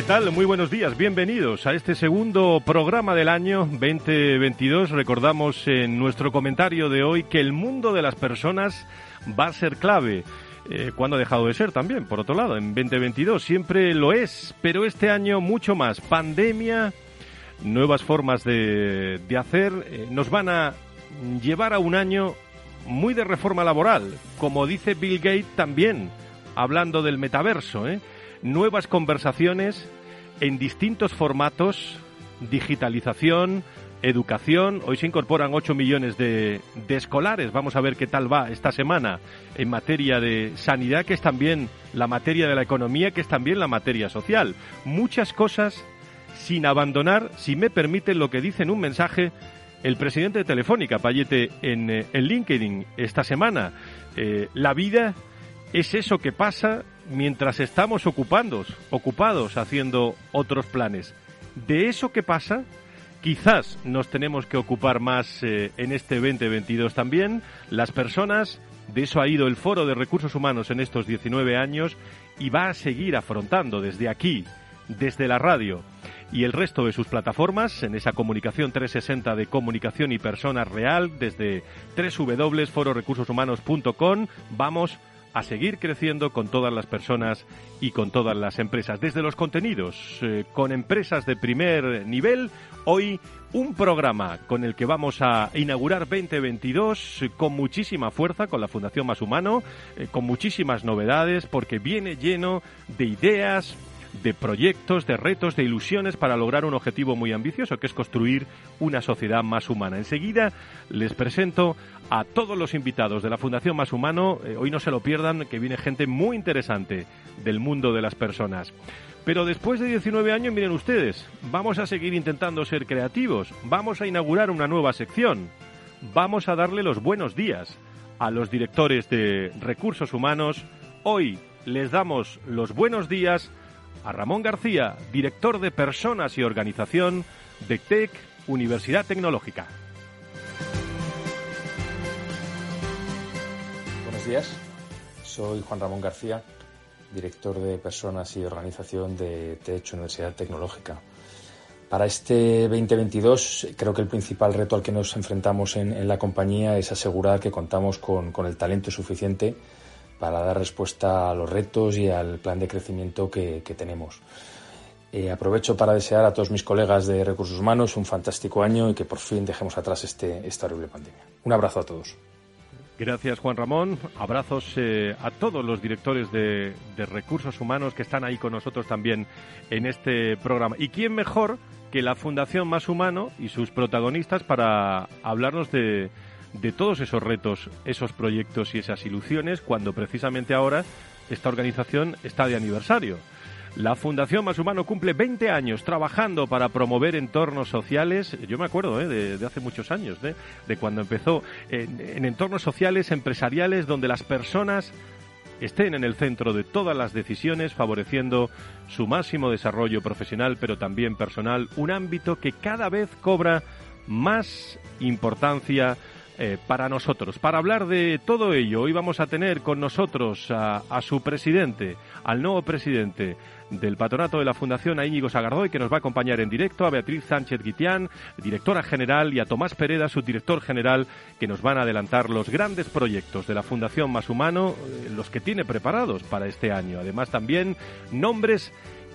¿Qué tal? Muy buenos días, bienvenidos a este segundo programa del año 2022. Recordamos en nuestro comentario de hoy que el mundo de las personas va a ser clave. Eh, cuando ha dejado de ser también, por otro lado, en 2022 siempre lo es, pero este año mucho más. Pandemia, nuevas formas de, de hacer, eh, nos van a llevar a un año muy de reforma laboral, como dice Bill Gates también, hablando del metaverso, ¿eh? Nuevas conversaciones en distintos formatos, digitalización, educación. Hoy se incorporan 8 millones de, de, escolares. Vamos a ver qué tal va esta semana en materia de sanidad, que es también la materia de la economía, que es también la materia social. Muchas cosas sin abandonar, si me permiten lo que dice en un mensaje el presidente de Telefónica, Payete, en, eh, en LinkedIn esta semana. Eh, la vida es eso que pasa mientras estamos ocupados, ocupados haciendo otros planes. De eso que pasa, quizás nos tenemos que ocupar más eh, en este 2022 también. Las personas, de eso ha ido el Foro de Recursos Humanos en estos 19 años y va a seguir afrontando desde aquí, desde la radio y el resto de sus plataformas en esa comunicación 360 de comunicación y personas real desde www.fororecursoshumanos.com vamos a seguir creciendo con todas las personas y con todas las empresas. Desde los contenidos, eh, con empresas de primer nivel, hoy un programa con el que vamos a inaugurar 2022 eh, con muchísima fuerza, con la Fundación Más Humano, eh, con muchísimas novedades, porque viene lleno de ideas, de proyectos, de retos, de ilusiones para lograr un objetivo muy ambicioso, que es construir una sociedad más humana. Enseguida les presento a todos los invitados de la Fundación Más Humano. Eh, hoy no se lo pierdan, que viene gente muy interesante del mundo de las personas. Pero después de 19 años, miren ustedes, vamos a seguir intentando ser creativos, vamos a inaugurar una nueva sección, vamos a darle los buenos días a los directores de recursos humanos. Hoy les damos los buenos días a Ramón García, director de Personas y Organización de TEC Universidad Tecnológica. Buenos días, soy Juan Ramón García, director de Personas y Organización de TEC Universidad Tecnológica. Para este 2022 creo que el principal reto al que nos enfrentamos en, la compañía es asegurar que contamos con, con el talento suficiente para dar respuesta a los retos y al plan de crecimiento que, tenemos. Eh, aprovecho para desear a todos mis colegas de recursos humanos un fantástico año y que por fin dejemos atrás este, esta horrible pandemia. Un abrazo a todos. Gracias Juan Ramón. Abrazos eh, a todos los directores de, de, recursos humanos que están ahí con nosotros también en este programa. ¿Y quién mejor que la Fundación Más Humano y sus protagonistas para hablarnos de, de todos esos retos, esos proyectos y esas ilusiones cuando precisamente ahora esta organización está de aniversario. La Fundación Más Humano cumple 20 años trabajando para promover entornos sociales. Yo me acuerdo ¿eh? de, hace muchos años, de cuando empezó en, en entornos sociales, empresariales, donde las personas estén en el centro de todas las decisiones, favoreciendo su máximo desarrollo profesional, pero también personal, un ámbito que cada vez cobra más importancia eh, para nosotros. Para hablar de todo ello, hoy vamos a tener con nosotros a, su presidente, al nuevo presidente del patronato de la Fundación, a Íñigo Sagardoy, que nos va a acompañar en directo, a Beatriz Sánchez Guitián, directora general, y a Tomás Pereda, su director general, que nos van a adelantar los grandes proyectos de la Fundación Más Humano, eh, los que tiene preparados para este año. Además, también nombres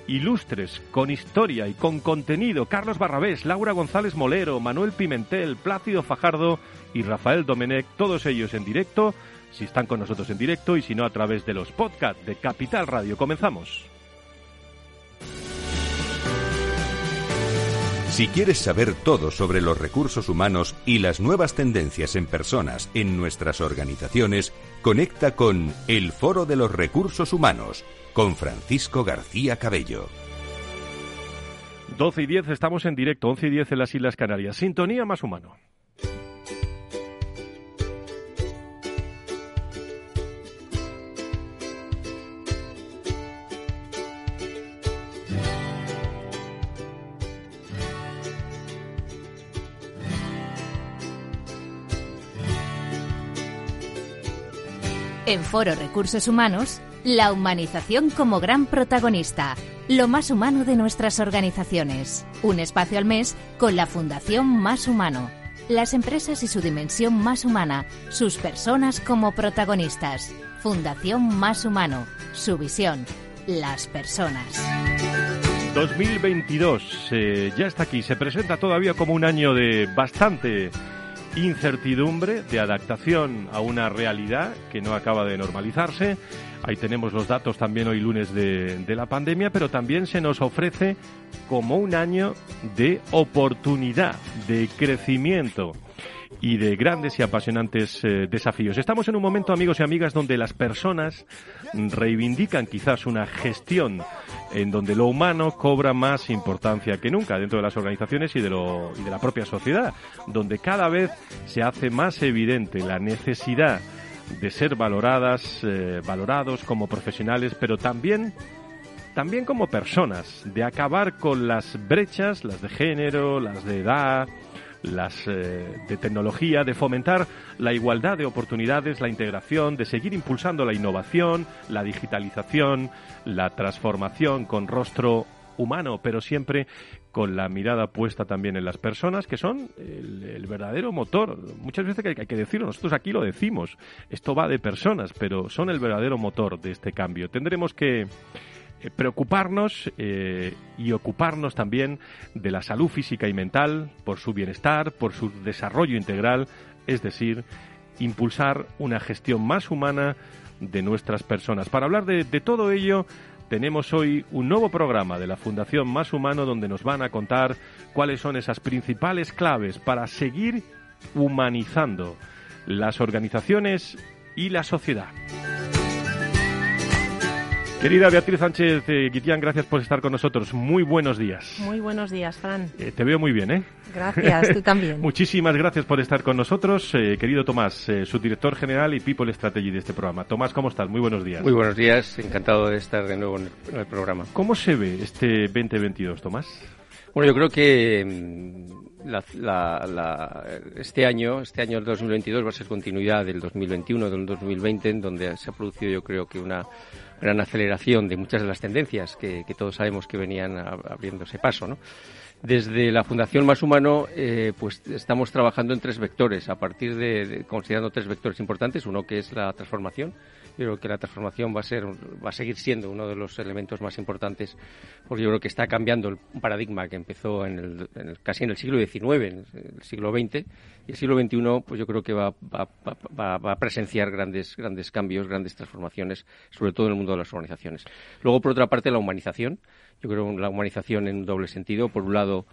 ilustres, con historia y con contenido. Carlos Barrabés, Laura González Molero, Manuel Pimentel, Plácido Fajardo y Rafael Domenech, todos ellos en directo, si están con nosotros en directo y si no a través de los podcasts de Capital Radio. Comenzamos. Si quieres saber todo sobre los recursos humanos y las nuevas tendencias en personas en nuestras organizaciones, conecta con El Foro de los Recursos Humanos con Francisco García Cabello. 12 y 10 estamos en directo, 11 y 10 en las Islas Canarias. Sintonía más humano. En Foro Recursos Humanos, la humanización como gran protagonista, lo más humano de nuestras organizaciones. Un espacio al mes con la Fundación Más Humano. Las empresas y su dimensión más humana, sus personas como protagonistas. Fundación Más Humano, su visión, las personas. 2022 eh, ya está aquí, se presenta todavía como un año de bastante incertidumbre de adaptación a una realidad que no acaba de normalizarse. Ahí tenemos los datos también hoy lunes de, la pandemia, pero también se nos ofrece como un año de oportunidad, de crecimiento y de grandes y apasionantes eh, desafíos. Estamos en un momento, amigos y amigas, donde las personas reivindican quizás una gestión en donde lo humano cobra más importancia que nunca dentro de las organizaciones y de, lo, y de la propia sociedad, donde cada vez se hace más evidente la necesidad de ser valoradas, eh, valorados como profesionales, pero también también como personas, de acabar con las brechas, las de género, las de edad, las eh, de tecnología, de fomentar la igualdad de oportunidades, la integración, de seguir impulsando la innovación, la digitalización, la transformación con rostro humano, pero siempre con la mirada puesta también en las personas, que son el, verdadero motor. Muchas veces hay, hay que decirlo, nosotros aquí lo decimos, esto va de personas, pero son el verdadero motor de este cambio. Tendremos que eh, preocuparnos eh, y ocuparnos también de la salud física y mental, por su bienestar, por su desarrollo integral, es decir, impulsar una gestión más humana de nuestras personas. Para hablar de, de todo ello, tenemos hoy un nuevo programa de la Fundación Más Humano donde nos van a contar cuáles son esas principales claves para seguir humanizando las organizaciones y la sociedad. Querida Beatriz Sánchez eh, Guitián, gracias por estar con nosotros. Muy buenos días. Muy buenos días, Fran. Eh, te veo muy bien, ¿eh? Gracias, tú también. Muchísimas gracias por estar con nosotros, eh, querido Tomás, subdirector general y People Strategy de este programa. Tomás, ¿cómo estás? Muy buenos días. Muy buenos días, encantado de estar de nuevo en el, programa. ¿Cómo se ve este 2022, Tomás? Bueno, yo creo que mm, este año, este año 2022 va a ser continuidad del 2021, del 2020, en donde se ha producido yo creo que una gran aceleración de muchas de las tendencias que, todos sabemos que venían abriéndose paso, ¿no? Desde la Fundación Más Humano, eh, pues estamos trabajando en tres vectores, a partir de, considerando tres vectores importantes. Uno que es la transformación, yo creo que la transformación va a ser, va a seguir siendo uno de los elementos más importantes, porque yo creo que está cambiando el paradigma que empezó en el, casi en el siglo XIX, en el siglo XX, y el siglo XXI, pues yo creo que va, va, a presenciar grandes, grandes cambios, grandes transformaciones, sobre todo en el mundo de las organizaciones. Luego, por otra parte, la humanización. Yo creo la humanización en un doble sentido. Por un lado,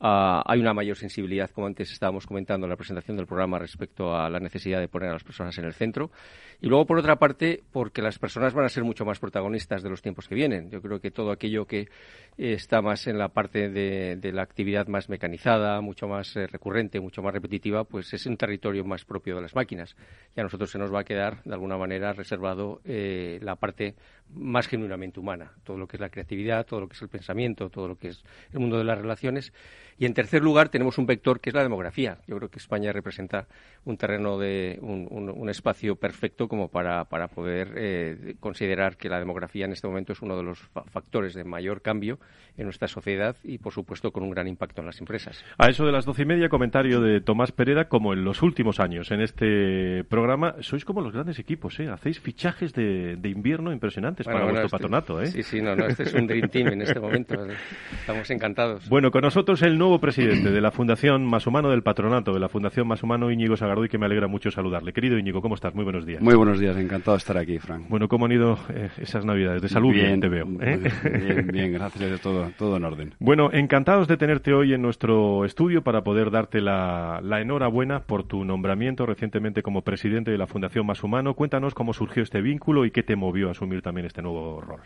Ah, hay una mayor sensibilidad, como antes estábamos comentando en la presentación del programa, respecto a la necesidad de poner a las personas en el centro. Y luego, por otra parte, porque las personas van a ser mucho más protagonistas de los tiempos que vienen. Yo creo que todo aquello que eh, está más en la parte de, la actividad más mecanizada, mucho más eh, recurrente, mucho más repetitiva, pues es un territorio más propio de las máquinas. Y a nosotros se nos va a quedar, de alguna manera, reservado eh, la parte más genuinamente humana. Todo lo que es la creatividad, todo lo que es el pensamiento, todo lo que es el mundo de las relaciones Y en tercer lugar tenemos un vector que es la demografía. Yo creo que España representa un terreno de un, espacio perfecto como para, para poder eh, considerar que la demografía en este momento es uno de los factores de mayor cambio en nuestra sociedad y, por supuesto, con un gran impacto en las empresas. A eso de las doce y media, comentario de Tomás Pereda, como en los últimos años en este programa, sois como los grandes equipos, ¿eh? Hacéis fichajes de, invierno impresionantes para vuestro este patronato, ¿eh? Sí, sí, no, no, este es un Dream Team en este momento. Estamos encantados. Bueno, con nosotros el nuevo presidente de la Fundación Más Humano del Patronato, de la Fundación Más Humano, Íñigo Sagardoy, que me alegra mucho saludarle. Querido Íñigo, ¿cómo estás? Muy buenos días. Muy buenos días, encantado de estar aquí, Frank. Bueno, ¿cómo han ido eh, esas navidades? De salud, bien, te veo. ¿eh? Bien, bien, gracias, todo, todo en orden. Bueno, encantados de tenerte hoy en nuestro estudio para poder darte la, la enhorabuena por tu nombramiento recientemente como presidente de la Fundación Más Humano. Cuéntanos cómo surgió este vínculo y qué te movió a asumir también este nuevo rol.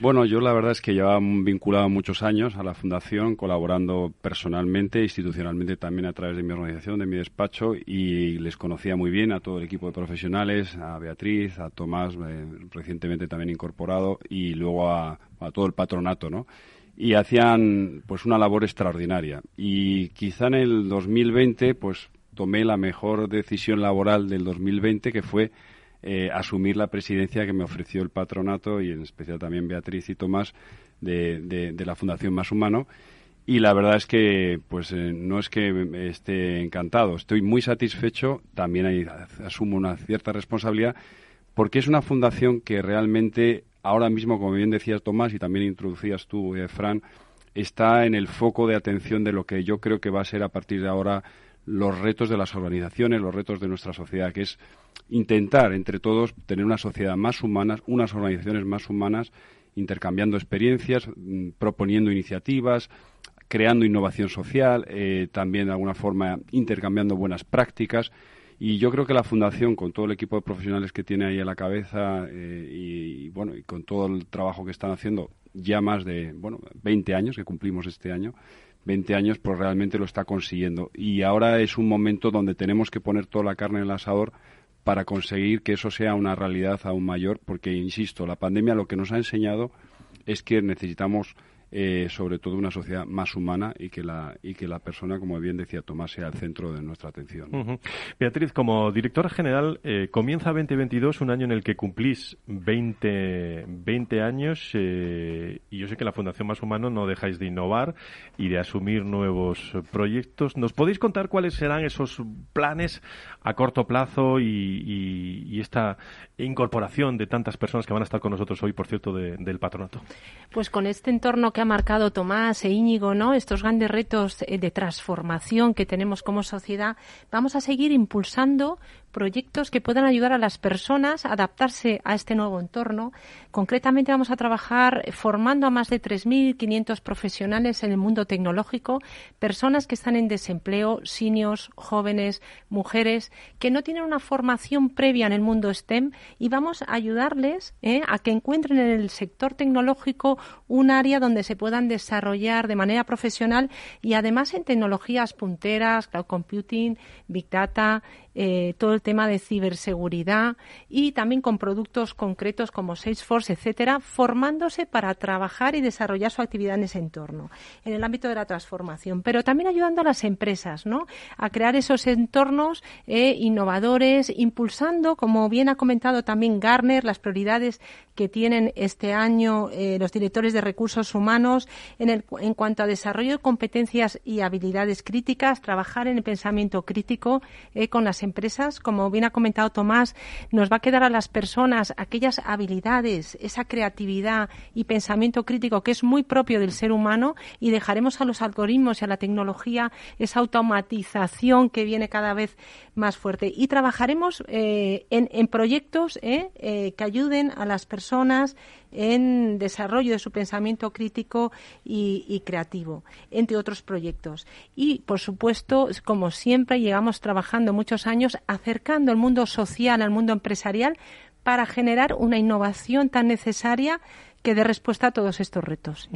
Bueno, yo la verdad es que llevaba vinculado muchos años a la Fundación, colaborando personalmente, institucionalmente también a través de mi organización, de mi despacho, y les conocía muy bien a todo el equipo de profesionales, a Beatriz, a Tomás, eh, recientemente también incorporado, y luego a, a todo el patronato, ¿no? y hacían pues una labor extraordinaria. Y quizá en el 2020 pues tomé la mejor decisión laboral del 2020 que fue eh, asumir la presidencia que me ofreció el patronato y en especial también Beatriz y Tomás de, la Fundación Más Humano. Y la verdad es que, pues, eh, no es que esté encantado, estoy muy satisfecho, también asumo una cierta responsabilidad, porque es una fundación que realmente, ahora mismo, como bien decías Tomás y también introducías tú, eh, Fran, está en el foco de atención de lo que yo creo que va a ser a partir de ahora los retos de las organizaciones, los retos de nuestra sociedad, que es intentar entre todos tener una sociedad más humana, unas organizaciones más humanas, intercambiando experiencias, mm, proponiendo iniciativas, creando innovación social, eh, también de alguna forma intercambiando buenas prácticas. Y yo creo que la Fundación, con todo el equipo de profesionales que tiene ahí a la cabeza eh, y, bueno, y con todo el trabajo que están haciendo, ya más de bueno, 20 años que cumplimos este año, 20 años, pues realmente lo está consiguiendo. Y ahora es un momento donde tenemos que poner toda la carne en el asador para conseguir que eso sea una realidad aún mayor, porque, insisto, la pandemia lo que nos ha enseñado es que necesitamos eh, sobre todo una sociedad más humana y que la y que la persona, como bien decía Tomás, sea el centro de nuestra atención. Beatriz, como directora general, eh, comienza 2022, un año en el que cumplís 20, 20 años eh, y yo sé que la Fundación Más Humano no dejáis de innovar y de asumir nuevos proyectos. ¿Nos podéis contar cuáles serán esos planes a corto plazo y, y, esta incorporación de tantas personas que van a estar con nosotros hoy, por cierto, del patronato? Pues con este entorno que ha marcado Tomás e Íñigo, ¿no? Estos grandes retos eh, de transformación que tenemos como sociedad, vamos a seguir impulsando proyectos que puedan ayudar a las personas a adaptarse a este nuevo entorno. Concretamente vamos a trabajar formando a más de 3.500 profesionales en el mundo tecnológico, personas que están en desempleo, seniors, jóvenes, mujeres, que no tienen una formación previa en el mundo STEM y vamos a ayudarles ¿eh? a que encuentren en el sector tecnológico un área donde se puedan desarrollar de manera profesional y además en tecnologías punteras, cloud computing, big data, eh, todo el tema de ciberseguridad y también con productos concretos como Salesforce, etcétera, formándose para trabajar y desarrollar su actividad en ese entorno, en el ámbito de la transformación, pero también ayudando a las empresas, ¿no? A crear esos entornos eh, innovadores, impulsando, como bien ha comentado también Garner, las prioridades que tienen este año eh, los directores de recursos humanos en, el, en cuanto a desarrollo de competencias y habilidades críticas, trabajar en el pensamiento crítico con las empresas, como bien ha comentado Tomás, nos va a quedar a las personas aquellas habilidades, esa creatividad y pensamiento crítico que es muy propio del ser humano y dejaremos a los algoritmos y a la tecnología esa automatización que viene cada vez más fuerte. Y trabajaremos eh, en, proyectos eh, eh, que ayuden a las personas en desarrollo de su pensamiento crítico y, creativo, entre otros proyectos. Y, por supuesto, como siempre, llevamos trabajando muchos años acercando el mundo social al mundo empresarial para generar una innovación tan necesaria que dé respuesta a todos estos retos.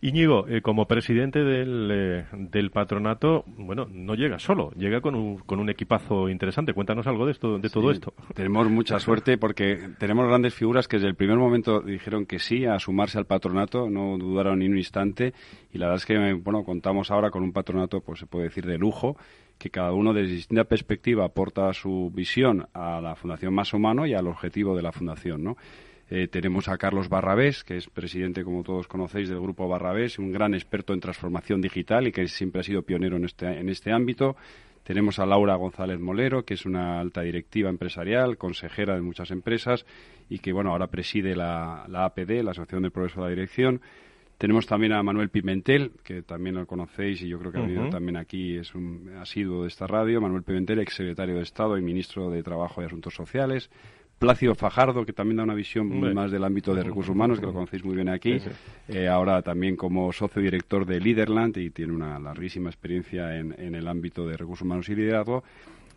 Iñigo, eh, como presidente del, eh, del, patronato, bueno, no llega solo, llega con un, con un equipazo interesante. Cuéntanos algo de esto, de todo esto. Tenemos mucha suerte porque tenemos grandes figuras que desde el primer momento dijeron que sí a sumarse al patronato, no dudaron ni un instante y la verdad es que bueno, contamos ahora con un patronato, pues se puede decir de lujo que cada uno desde distinta perspectiva aporta su visión a la Fundación Más Humano y al objetivo de la Fundación, ¿no? Eh, tenemos a Carlos Barrabés, que es presidente, como todos conocéis, del Grupo Barrabés, un gran experto en transformación digital y que siempre ha sido pionero en este, en este ámbito. Tenemos a Laura González Molero, que es una alta directiva empresarial, consejera de muchas empresas y que, bueno, ahora preside la, APD, la Asociación de Progreso de la Dirección. Tenemos también a Manuel Pimentel, que también lo conocéis y yo creo que ha venido también aquí, es un asiduo de esta radio. Manuel Pimentel, ex secretario de Estado y ministro de Trabajo y Asuntos Sociales. Plácido Fajardo, que también da una visión más del ámbito de recursos humanos, que lo conocéis muy bien aquí. Eh, ahora también como socio director de Liderland y tiene una larguísima experiencia en, el ámbito de recursos humanos y liderazgo.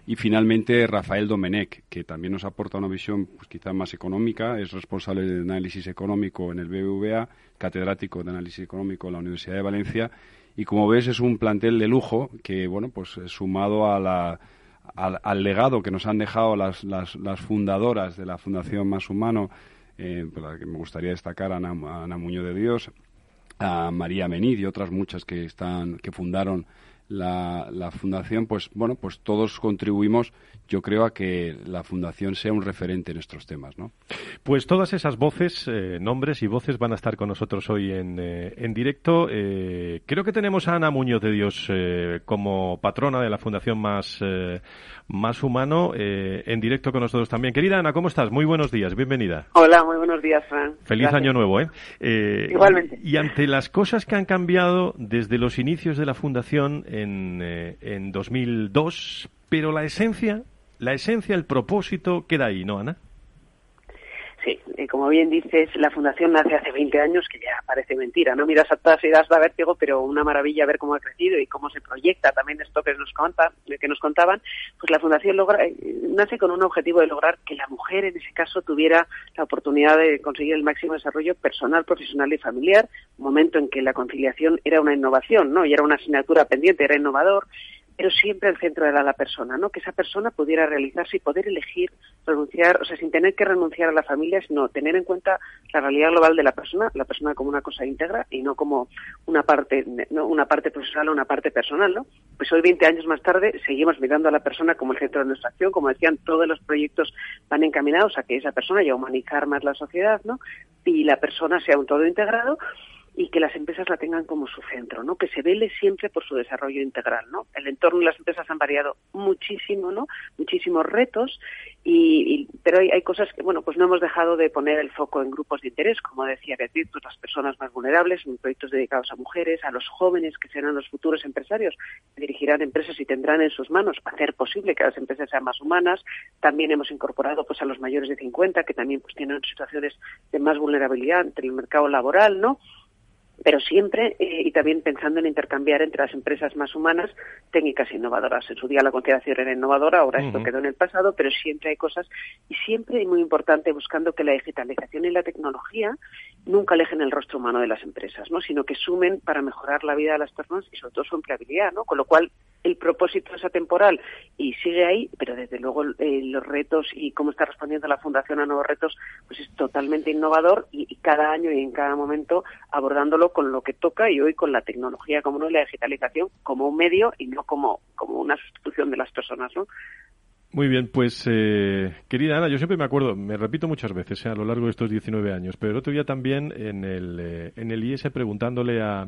Y finalmente Rafael Domenech, que también nos aporta una visión pues, quizá más económica, es responsable de análisis económico en el BBVA, catedrático de análisis económico en la Universidad de Valencia. Y como ves es un plantel de lujo que, bueno, pues sumado a la al, legado que nos han dejado las, las, fundadoras de la Fundación Más Humano, eh, pues que me gustaría destacar a Ana, Ana, Muñoz de Dios, a María Menid y otras muchas que están que fundaron la, la fundación, pues bueno, pues todos contribuimos yo creo a que la Fundación sea un referente en estos temas, ¿no? Pues todas esas voces, eh, nombres y voces van a estar con nosotros hoy en, eh, en directo. Eh, creo que tenemos a Ana Muñoz de Dios como patrona de la Fundación Más, Más Humano en directo con nosotros también. Querida Ana, ¿cómo estás? Muy buenos días, bienvenida. Hola, muy buenos días, Fran. Feliz año nuevo, ¿eh? Igualmente. Y, ante las cosas que han cambiado desde los inicios de la Fundación en, en 2002, pero la esencia la esencia, el propósito queda ahí, ¿no, Ana? Sí, como bien dices, la fundación nace hace 20 años, que ya parece mentira, ¿no? Miras atrás y das da vértigo, pero una maravilla ver cómo ha crecido y cómo se proyecta también esto que nos, que nos contaban. Pues la fundación logra, eh, nace con un objetivo de lograr que la mujer, en ese caso, tuviera la oportunidad de conseguir el máximo desarrollo personal, profesional y familiar, momento en que la conciliación era una innovación, ¿no? Y era una asignatura pendiente, era innovador pero siempre el centro era la persona, ¿no? Que esa persona pudiera realizarse y poder elegir renunciar, o sea, sin tener que renunciar a la familia, sino tener en cuenta la realidad global de la persona, la persona como una cosa íntegra y no como una parte, ¿no? una parte profesional o una parte personal, ¿no? Pues hoy, 20 años más tarde, seguimos mirando a la persona como el centro de nuestra acción, como decían, todos los proyectos van encaminados a que esa persona y a humanizar más la sociedad, ¿no? Y la persona sea un todo integrado y que las empresas la tengan como su centro, ¿no? Que se vele siempre por su desarrollo integral, ¿no? El entorno de las empresas han variado muchísimo, ¿no? Muchísimos retos y, pero hay, hay, cosas que, bueno, pues no hemos dejado de poner el foco en grupos de interés, como decía Beatriz, pues las personas más vulnerables, en proyectos dedicados a mujeres, a los jóvenes que serán los futuros empresarios, que dirigirán empresas y tendrán en sus manos hacer posible que las empresas sean más humanas. También hemos incorporado pues a los mayores de 50 que también pues tienen situaciones de más vulnerabilidad entre el mercado laboral, ¿no? Pero siempre eh, y también pensando en intercambiar entre las empresas más humanas técnicas innovadoras. En su día la conciliación era innovadora, ahora esto quedó en el pasado, pero siempre hay cosas y siempre y muy importante buscando que la digitalización y la tecnología nunca alejen el rostro humano de las empresas, ¿no? sino que sumen para mejorar la vida de las personas y sobre todo su empleabilidad, ¿no? con lo cual el propósito es atemporal y sigue ahí, pero desde luego eh, los retos y cómo está respondiendo la Fundación a nuevos retos, pues es totalmente innovador y, cada año y en cada momento abordándolo con lo que toca y hoy con la tecnología como no la digitalización como un medio y no como, como una sustitución de las personas, ¿no? Muy bien, pues eh, querida Ana, yo siempre me acuerdo, me repito muchas veces eh, a lo largo de estos 19 años, pero el otro día también en el, en el IS preguntándole a,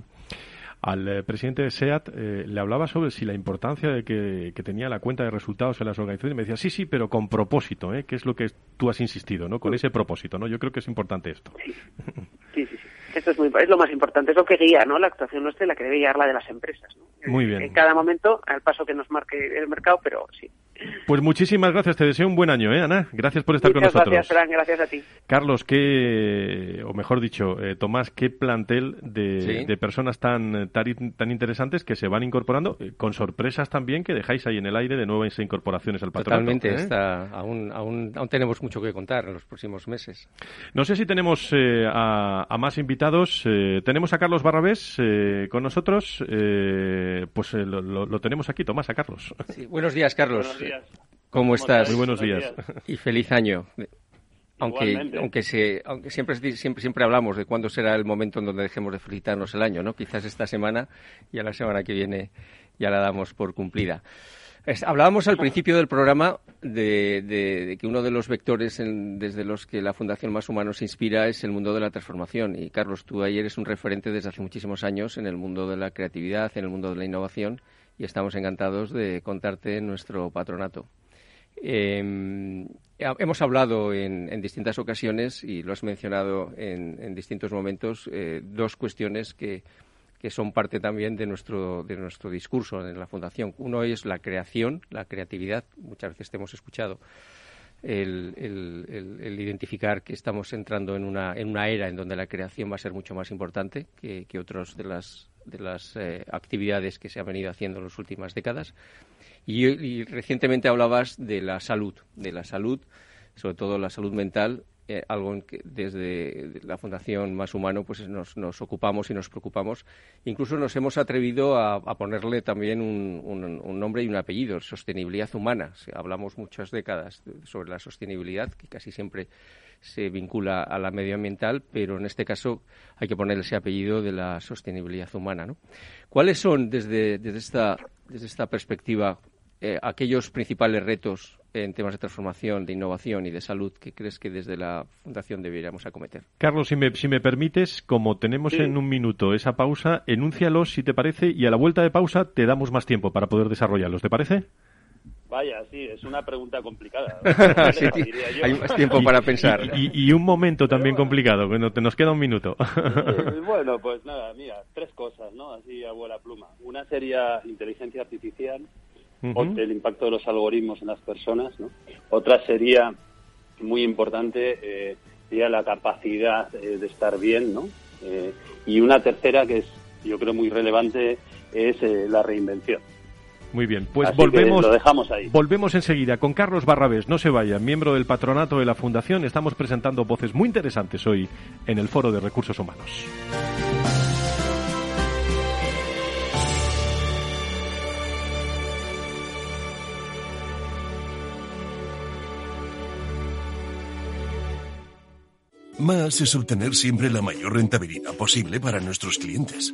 al eh, presidente de SEAT eh, le hablaba sobre si la importancia de que, tenía la cuenta de resultados en las organizaciones y me decía, sí, sí, pero con propósito, ¿eh? que es lo que tú has insistido, ¿no? Con ese propósito, ¿no? Yo creo que es importante esto. Sí, sí, sí. Esto es, muy, es lo más importante, es lo que guía, ¿no? La actuación nuestra y la que debe guiar la de las empresas, ¿no? Muy bien. En cada momento, al paso que nos marque el mercado, pero sí. Pues muchísimas gracias, te deseo un buen año, ¿eh, Ana? Gracias por estar con nosotros. Gracias, Fran, gracias a ti. Carlos, qué, o mejor dicho, eh, Tomás, qué plantel de, personas tan, tan, interesantes que se van incorporando, eh, con sorpresas también que dejáis ahí en el aire de nuevas incorporaciones al patronato. Totalmente, ¿eh? está, aún, aún, aún, tenemos mucho que contar en los próximos meses. No sé si tenemos a, a, más invitados. tenemos a Carlos Barrabés con nosotros. pues lo, lo, tenemos aquí, Tomás, a Carlos. Sí, buenos días, Carlos. ¿Cómo estás? Muy buenos días. Y feliz año. Aunque, aunque, se, aunque siempre, siempre, siempre hablamos de cuándo será el momento en donde dejemos de felicitarnos el año, ¿no? Quizás esta semana y a la semana que viene ya la damos por cumplida. hablábamos al principio del programa de, que uno de los vectores desde los que la Fundación Más Humanos se inspira es el mundo de la transformación. Y Carlos, tú ayer eres un referente desde hace muchísimos años en el mundo de la creatividad, en el mundo de la innovación y estamos encantados de contarte nuestro patronato. Em, hemos hablado en, distintas ocasiones y lo has mencionado en, distintos momentos eh, dos cuestiones que, son parte también de nuestro, de nuestro discurso en la Fundación. Uno es la creación, la creatividad. Muchas veces te hemos escuchado el, identificar que estamos entrando en una, en una era en donde la creación va a ser mucho más importante que, que otras de las de las eh, actividades que se han venido haciendo en las últimas décadas. Y, recientemente hablabas de la salud, de la salud, sobre todo la salud mental, eh, algo en que desde la Fundación Más Humano pues nos, nos, ocupamos y nos preocupamos. Incluso nos hemos atrevido a, ponerle también un, un, nombre y un apellido, sostenibilidad humana. Hablamos muchas décadas sobre la sostenibilidad, que casi siempre se vincula a la medioambiental, pero en este caso hay que ponerle ese apellido de la sostenibilidad humana. ¿no? ¿Cuáles son, desde, desde, esta, desde esta perspectiva, eh, aquellos principales retos en temas de transformación, de innovación y de salud que crees que desde la Fundación deberíamos acometer? Carlos, si me, si me permites, como tenemos en un minuto esa pausa, enúncialos si te parece y a la vuelta de pausa te damos más tiempo para poder desarrollarlos. ¿Te parece? Vaya, sí, es una pregunta complicada. hay más tiempo para pensar. Y, un momento también complicado, bueno, te nos queda un minuto. bueno, pues nada, mira, tres cosas, ¿no? Así a buena pluma. Una sería inteligencia artificial, el impacto de los algoritmos en las personas, ¿no? Otra sería, muy importante, eh, sería la capacidad eh, de estar bien, ¿no? Eh, y una tercera, que es, yo creo, muy relevante, es la reinvención. Muy bien, pues volvemos, lo dejamos ahí. volvemos enseguida con Carlos Barrabés. No se vaya, miembro del patronato de la Fundación. Estamos presentando voces muy interesantes hoy en el Foro de Recursos Humanos. Más es obtener siempre la mayor rentabilidad posible para nuestros clientes.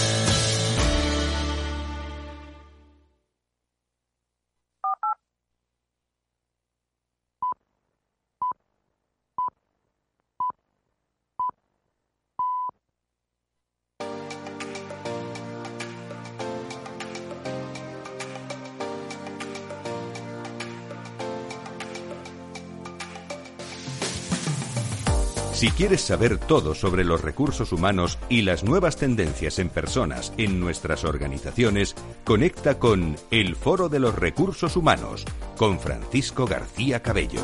Si quieres saber todo sobre los recursos humanos y las nuevas tendencias en personas en nuestras organizaciones, conecta con El Foro de los Recursos Humanos con Francisco García Cabello.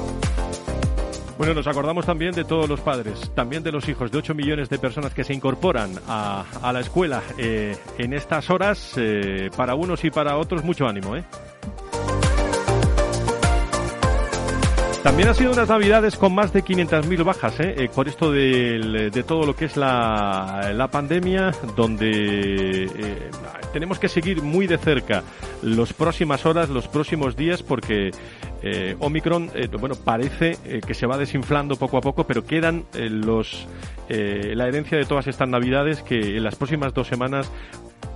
Bueno, nos acordamos también de todos los padres, también de los hijos de 8 millones de personas que se incorporan a, la escuela eh, en estas horas. Eh, para unos y para otros, mucho ánimo, ¿eh? También ha sido unas navidades con más de 500.000 bajas, ¿eh? ¿eh? por esto de, todo lo que es la, pandemia, donde eh, tenemos que seguir muy de cerca las próximas horas, los próximos días, porque eh, Omicron, eh, bueno, parece que se va desinflando poco a poco, pero quedan los la herencia de todas estas navidades que en las próximas dos semanas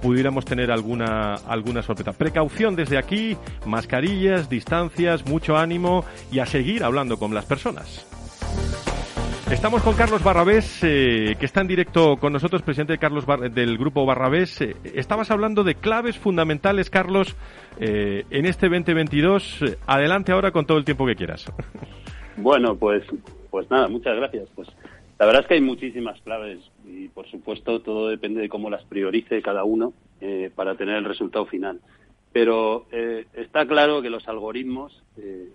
pudiéramos tener alguna, alguna sorpresa. Precaución desde aquí, mascarillas, distancias, mucho ánimo y a seguir hablando con las personas. Estamos con Carlos Barrabés, eh, que está en directo con nosotros, presidente de Carlos del grupo Barrabés. Eh, estabas hablando de claves fundamentales, Carlos, eh, en este 2022. Adelante ahora con todo el tiempo que quieras. Bueno, pues, pues nada, muchas gracias. Pues la verdad es que hay muchísimas claves y, por supuesto, todo depende de cómo las priorice cada uno eh, para tener el resultado final. Pero eh, está claro que los algoritmos eh,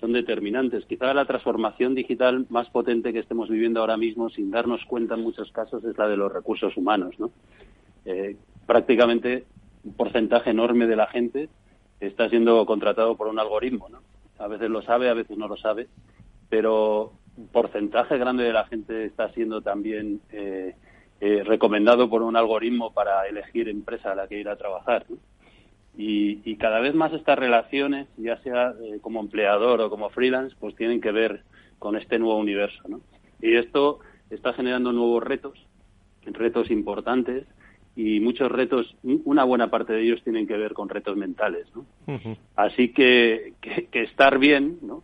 son determinantes. Quizá la transformación digital más potente que estemos viviendo ahora mismo, sin darnos cuenta en muchos casos, es la de los recursos humanos. ¿no? prácticamente un porcentaje enorme de la gente está siendo contratado por un algoritmo. ¿no? A veces lo sabe, a veces no lo sabe, pero porcentaje grande de la gente está siendo también eh, eh, recomendado por un algoritmo para elegir empresa a la que ir a trabajar. Y, cada vez más estas relaciones, ya sea eh, como empleador o como freelance, pues tienen que ver con este nuevo universo. Y esto está generando nuevos retos, retos importantes, y muchos retos, una buena parte de ellos tienen que ver con retos mentales. Así que, que, que, estar bien, ¿no?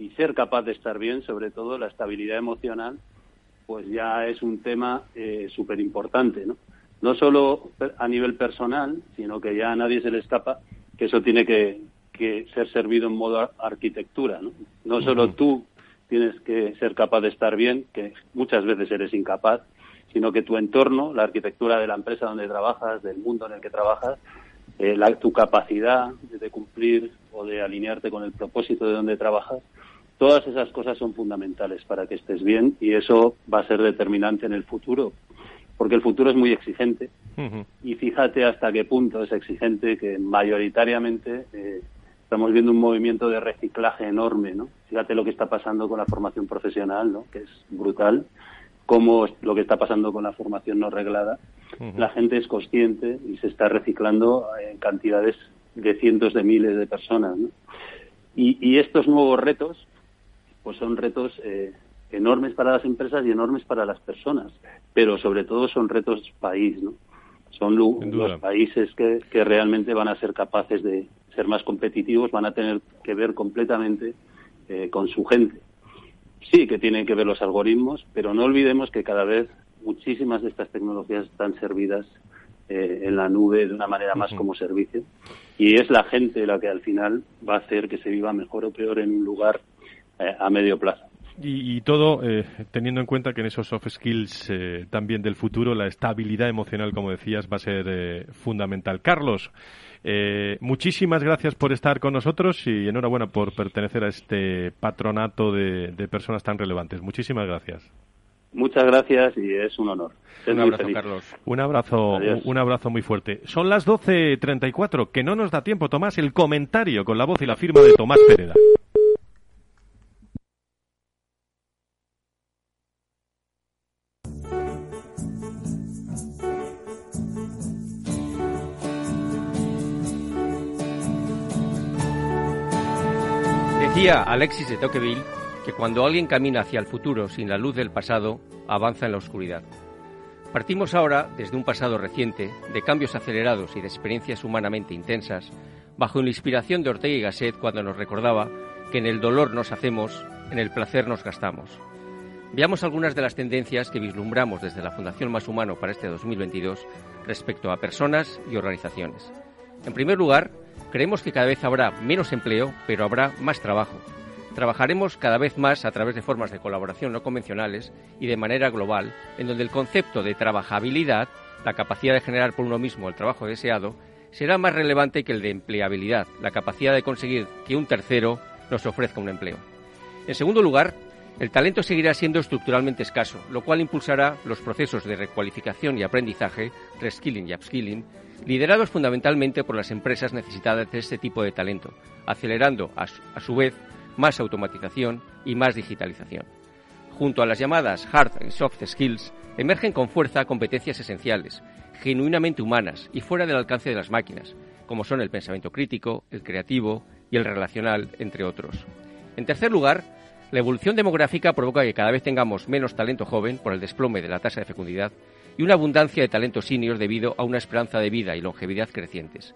Y ser capaz de estar bien, sobre todo la estabilidad emocional, pues ya es un tema eh, súper importante, ¿no? No solo a nivel personal, sino que ya a nadie se le escapa que eso tiene que, ser servido en modo arquitectura, ¿no? No solo tú tienes que ser capaz de estar bien, que muchas veces eres incapaz, sino que tu entorno, la arquitectura de la empresa donde trabajas, del mundo en el que trabajas, eh, la, tu capacidad de cumplir o de alinearte con el propósito de donde trabajas, Todas esas cosas son fundamentales para que estés bien y eso va a ser determinante en el futuro, porque el futuro es muy exigente y fíjate hasta qué punto es exigente que mayoritariamente eh, estamos viendo un movimiento de reciclaje enorme, ¿no? Fíjate lo que está pasando con la formación profesional, ¿no? Que es brutal, como lo que está pasando con la formación no reglada. La gente es consciente y se está reciclando en cantidades de cientos de miles de personas, ¿no? Y, y estos nuevos retos pues son retos eh, enormes para las empresas y enormes para las personas, pero sobre todo son retos país, ¿no? Son los países que, que realmente van a ser capaces de ser más competitivos, van a tener que ver completamente eh, con su gente. Sí que tienen que ver los algoritmos, pero no olvidemos que cada vez muchísimas de estas tecnologías están servidas eh, en la nube de una manera más como servicio. Y es la gente la que al final va a hacer que se viva mejor o peor en un lugar eh, a medio plazo. Y, todo eh, teniendo en cuenta que en esos soft skills también del futuro la estabilidad emocional, como decías, va a ser fundamental. Carlos, muchísimas gracias por estar con nosotros y enhorabuena por pertenecer a este patronato de personas tan relevantes. Muchísimas gracias. Muchas gracias y es un honor. un abrazo, Carlos. Un abrazo, un abrazo muy fuerte. Son las 12.34, que no nos da tiempo, Tomás, el comentario con la voz y la firma de Tomás Pereda. Decía Alexis de Tocqueville que cuando alguien camina hacia el futuro sin la luz del pasado, avanza en la oscuridad. Partimos ahora desde un pasado reciente, de cambios acelerados y de experiencias humanamente intensas, bajo la inspiración de Ortega y Gasset cuando nos recordaba que en el dolor nos hacemos, en el placer nos gastamos. Veamos algunas de las tendencias que vislumbramos desde la Fundación Más Humano para este 2022 respecto a personas y organizaciones. En primer lugar, creemos que cada vez habrá menos empleo, pero habrá más trabajo, Trabajaremos cada vez más a través de formas de colaboración no convencionales y de manera global, en donde el concepto de trabajabilidad, la capacidad de generar por uno mismo el trabajo deseado, será más relevante que el de empleabilidad, la capacidad de conseguir que un tercero nos ofrezca un empleo. En segundo lugar, el talento seguirá siendo estructuralmente escaso, lo cual impulsará los procesos de recualificación y aprendizaje, reskilling y upskilling, liderados fundamentalmente por las empresas necesitadas de este tipo de talento, acelerando a su, vez más automatización y más digitalización. Junto a las llamadas hard y soft skills, emergen con fuerza competencias esenciales, genuinamente humanas y fuera del alcance de las máquinas, como son el pensamiento crítico, el creativo y el relacional, entre otros. En tercer lugar, la evolución demográfica provoca que cada vez tengamos menos talento joven por el desplome de la tasa de fecundidad y una abundancia de talento senior debido a una esperanza de vida y longevidad crecientes.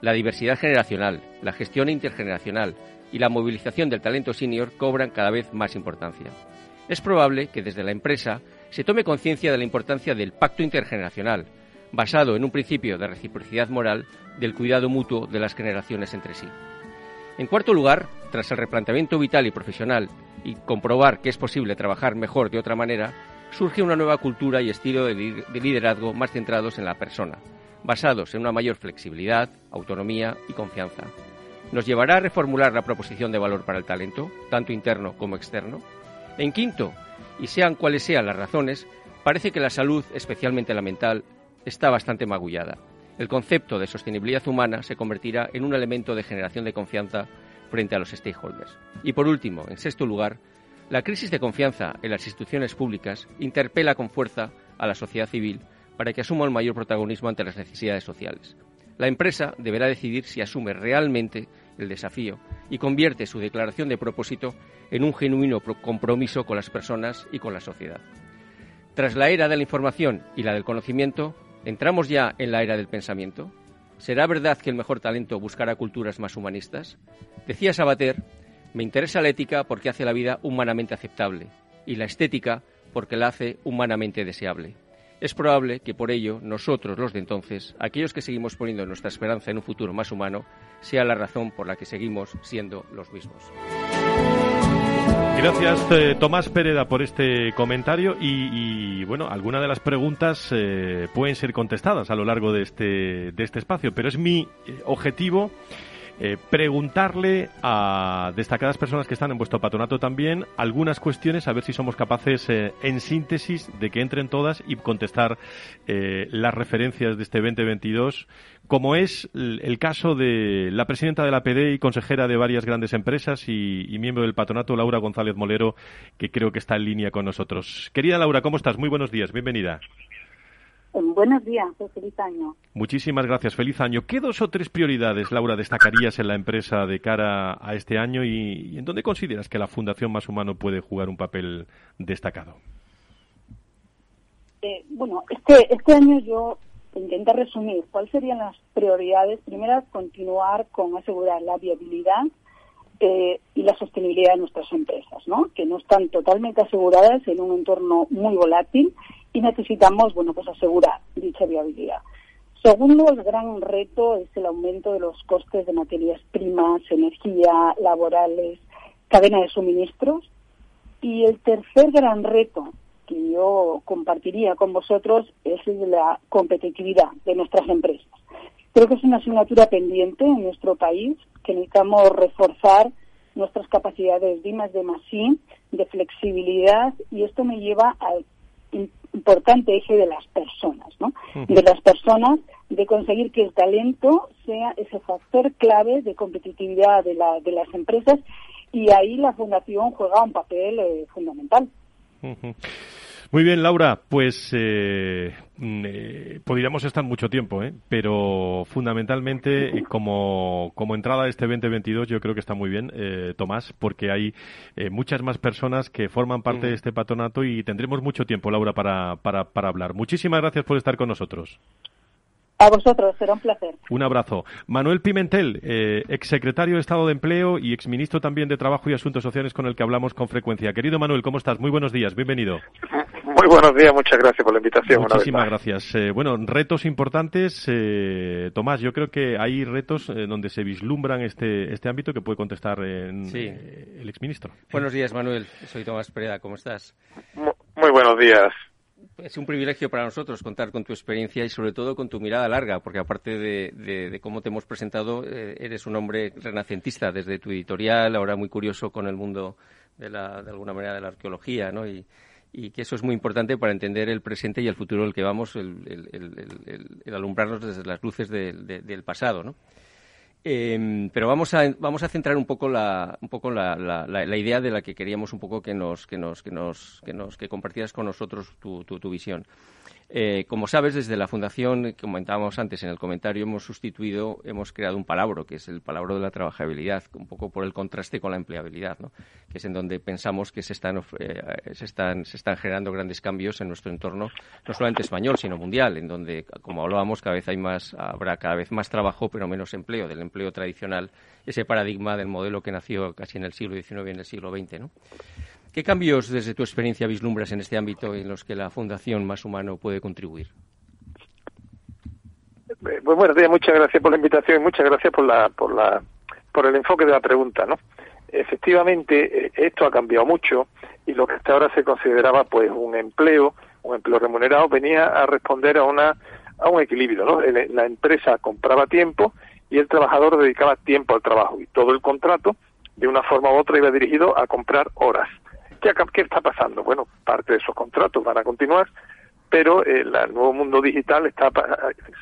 La diversidad generacional, la gestión intergeneracional, y la movilización del talento senior cobran cada vez más importancia. Es probable que desde la empresa se tome conciencia de la importancia del pacto intergeneracional, basado en un principio de reciprocidad moral del cuidado mutuo de las generaciones entre sí. En cuarto lugar, tras el replanteamiento vital y profesional y comprobar que es posible trabajar mejor de otra manera, surge una nueva cultura y estilo de liderazgo más centrados en la persona, basados en una mayor flexibilidad, autonomía y confianza nos llevará a reformular la proposición de valor para el talento, tanto interno como externo. En quinto, y sean cuales sean las razones, parece que la salud, especialmente la mental, está bastante magullada. El concepto de sostenibilidad humana se convertirá en un elemento de generación de confianza frente a los stakeholders. Y por último, en sexto lugar, la crisis de confianza en las instituciones públicas interpela con fuerza a la sociedad civil para que asuma el mayor protagonismo ante las necesidades sociales. La empresa deberá decidir si asume realmente el desafío y convierte su declaración de propósito en un genuino compromiso con las personas y con la sociedad. Tras la era de la información y la del conocimiento, ¿entramos ya en la era del pensamiento? ¿Será verdad que el mejor talento buscará culturas más humanistas? Decía Sabater, me interesa la ética porque hace la vida humanamente aceptable y la estética porque la hace humanamente deseable. Es probable que por ello nosotros, los de entonces, aquellos que seguimos poniendo nuestra esperanza en un futuro más humano, sea la razón por la que seguimos siendo los mismos. Gracias, eh, Tomás Pereda, por este comentario y, bueno, algunas de las preguntas eh, pueden ser contestadas a lo largo de este, de este espacio, pero es mi eh, objetivo eh, preguntarle a destacadas personas que están en vuestro patronato también algunas cuestiones, a ver si somos capaces, eh, en síntesis, de que entren todas y contestar eh, las referencias de este 2022, como es el caso de la presidenta de la PD y consejera de varias grandes empresas y, y miembro del patronato, Laura González Molero, que creo que está en línea con nosotros. Querida Laura, ¿cómo estás? Muy buenos días, bienvenida. Buenos días, feliz año. Muchísimas gracias, feliz año. ¿Qué dos o tres prioridades, Laura, destacarías en la empresa de cara a este año y, en dónde consideras que la Fundación Más Humano puede jugar un papel destacado? Eh, bueno, este, este año yo intento resumir cuáles serían las prioridades. Primera, continuar con asegurar la viabilidad eh, y la sostenibilidad de nuestras empresas, ¿no? que no están totalmente aseguradas en un entorno muy volátil y necesitamos, bueno, pues asegurar dicha viabilidad. Segundo, el gran reto es el aumento de los costes de materias primas, energía, laborales, cadena de suministros. Y el tercer gran reto que yo compartiría con vosotros es el de la competitividad de nuestras empresas. Creo que es una asignatura pendiente en nuestro país que necesitamos reforzar nuestras capacidades de más de más de flexibilidad y esto me lleva al importante eje de las personas, ¿no? De las personas, de conseguir que el talento sea ese factor clave de competitividad de, la, de las empresas y ahí la fundación juega un papel eh, fundamental. Muy bien, Laura, pues eh, mm, eh, podríamos estar mucho tiempo, ¿eh? pero fundamentalmente eh, como, como entrada de este 2022 yo creo que está muy bien, eh, Tomás, porque hay muchas más personas que forman parte de este patronato y tendremos mucho tiempo, Laura, para, para, para hablar. Muchísimas gracias por estar con nosotros. A vosotros, será un placer. Un abrazo. Manuel Pimentel, eh, exsecretario de Estado de Empleo y exministro también de Trabajo y Asuntos Sociales con el que hablamos con frecuencia. Querido Manuel, ¿cómo estás? Muy buenos días, bienvenido. Muy buenos días, muchas gracias por la invitación. Muchísimas gracias. Eh, bueno, retos importantes. Eh, Tomás, yo creo que hay retos eh, donde se vislumbran este, este ámbito que puede contestar en, eh, el exministro. Buenos días, Manuel. Soy Tomás Pereda, ¿cómo estás? Muy buenos días es un privilegio para nosotros contar con tu experiencia y sobre todo con tu mirada larga, porque aparte de, cómo te hemos presentado, eh, eres un hombre renacentista desde tu editorial, ahora muy curioso con el mundo de, la, de alguna manera de la arqueología, ¿no? Y, que eso es muy importante para entender el presente y el futuro del que vamos, el, alumbrarnos desde las luces del pasado, ¿no? Eh, pero vamos a, vamos a centrar un poco la, un poco la, la, la, idea de la que queríamos un poco que nos, que nos, que nos, que nos, que compartieras con nosotros tu, tu, tu visión. Eh, como sabes, desde la Fundación, que comentábamos antes en el comentario, hemos sustituido, hemos creado un palabra, que es el palabra de la trabajabilidad, un poco por el contraste con la empleabilidad, ¿no? que es en donde pensamos que se están, eh, se, están, se están generando grandes cambios en nuestro entorno, no solamente español, sino mundial, en donde, como hablábamos, cada vez hay más, habrá cada vez más trabajo, pero menos empleo, del empleo tradicional, ese paradigma del modelo que nació casi en el siglo XIX y en el siglo XX. ¿no? ¿Qué cambios desde tu experiencia vislumbras en este ámbito en los que la Fundación Más Humano puede contribuir? Eh, pues bueno, muchas gracias por la invitación y muchas gracias por la, por la, por el enfoque de la pregunta, ¿no? Efectivamente, eh, esto ha cambiado mucho y lo que hasta ahora se consideraba pues un empleo, un empleo remunerado, venía a responder a una a un equilibrio, ¿no? La empresa compraba tiempo y el trabajador dedicaba tiempo al trabajo y todo el contrato de una forma u otra iba dirigido a comprar horas. ¿Qué, está pasando? Bueno, parte de esos contratos van a continuar, pero el nuevo mundo digital está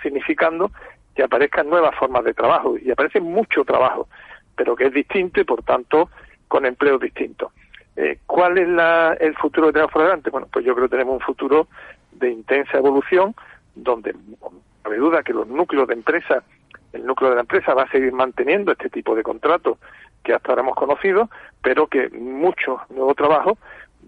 significando que aparezcan nuevas formas de trabajo y aparece mucho trabajo, pero que es distinto y por tanto con empleos distintos. Eh, ¿Cuál es el futuro que tenemos por delante? Bueno, pues yo creo que tenemos un futuro de intensa evolución donde no cabe duda que los núcleos de empresa, el núcleo de la empresa va a seguir manteniendo este tipo de contratos que hasta ahora hemos conocido, pero que mucho nuevo trabajo